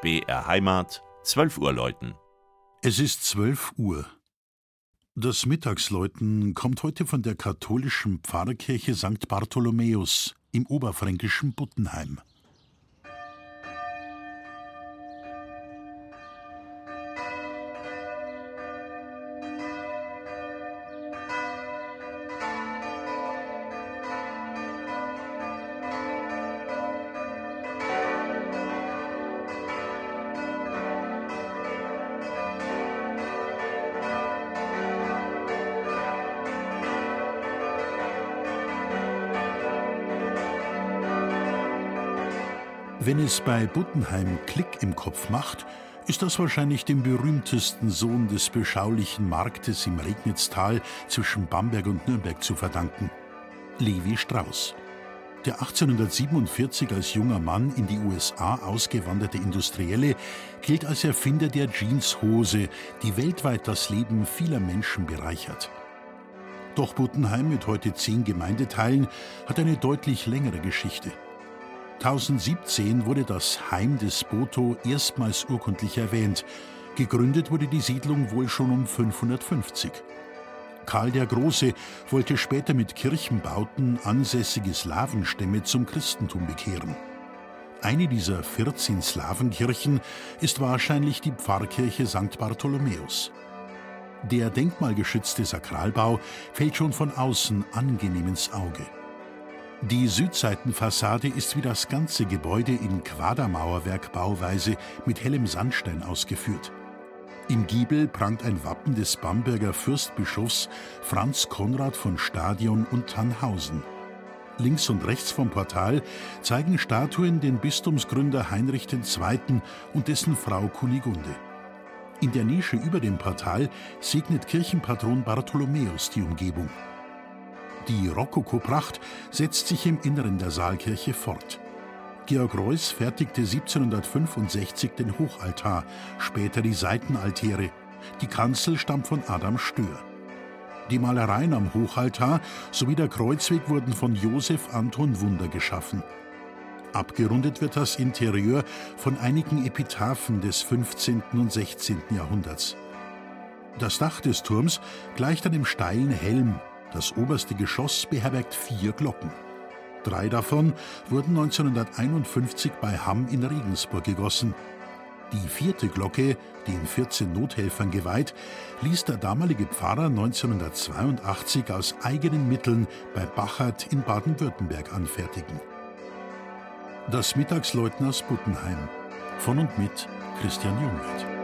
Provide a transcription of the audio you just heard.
BR Heimat, 12 Uhr läuten. Es ist 12 Uhr. Das Mittagsläuten kommt heute von der katholischen Pfarrkirche St. Bartholomäus im oberfränkischen Buttenheim. Wenn es bei Buttenheim Klick im Kopf macht, ist das wahrscheinlich dem berühmtesten Sohn des beschaulichen Marktes im Regnitztal zwischen Bamberg und Nürnberg zu verdanken, Levi Strauss. Der 1847 als junger Mann in die USA ausgewanderte Industrielle gilt als Erfinder der Jeanshose, die weltweit das Leben vieler Menschen bereichert. Doch Buttenheim mit heute zehn Gemeindeteilen hat eine deutlich längere Geschichte. 1017 wurde das Heim des Boto erstmals urkundlich erwähnt. Gegründet wurde die Siedlung wohl schon um 550. Karl der Große wollte später mit Kirchenbauten ansässige Slawenstämme zum Christentum bekehren. Eine dieser 14 Slawenkirchen ist wahrscheinlich die Pfarrkirche St. Bartholomäus. Der denkmalgeschützte Sakralbau fällt schon von außen angenehm ins Auge. Die Südseitenfassade ist wie das ganze Gebäude in Quadermauerwerkbauweise mit hellem Sandstein ausgeführt. Im Giebel prangt ein Wappen des Bamberger Fürstbischofs Franz Konrad von Stadion und Tannhausen. Links und rechts vom Portal zeigen Statuen den Bistumsgründer Heinrich II. und dessen Frau Kunigunde. In der Nische über dem Portal segnet Kirchenpatron Bartholomäus die Umgebung. Die Rokokopracht setzt sich im Inneren der Saalkirche fort. Georg Reuß fertigte 1765 den Hochaltar, später die Seitenaltäre. Die Kanzel stammt von Adam Stör. Die Malereien am Hochaltar sowie der Kreuzweg wurden von Josef Anton Wunder geschaffen. Abgerundet wird das Interieur von einigen Epitaphen des 15. und 16. Jahrhunderts. Das Dach des Turms gleicht einem steilen Helm das oberste Geschoss beherbergt vier Glocken. Drei davon wurden 1951 bei Hamm in Regensburg gegossen. Die vierte Glocke, den 14 Nothelfern geweiht, ließ der damalige Pfarrer 1982 aus eigenen Mitteln bei Bachert in Baden-Württemberg anfertigen. Das Mittagsleutners Buttenheim von und mit Christian Jungwirth.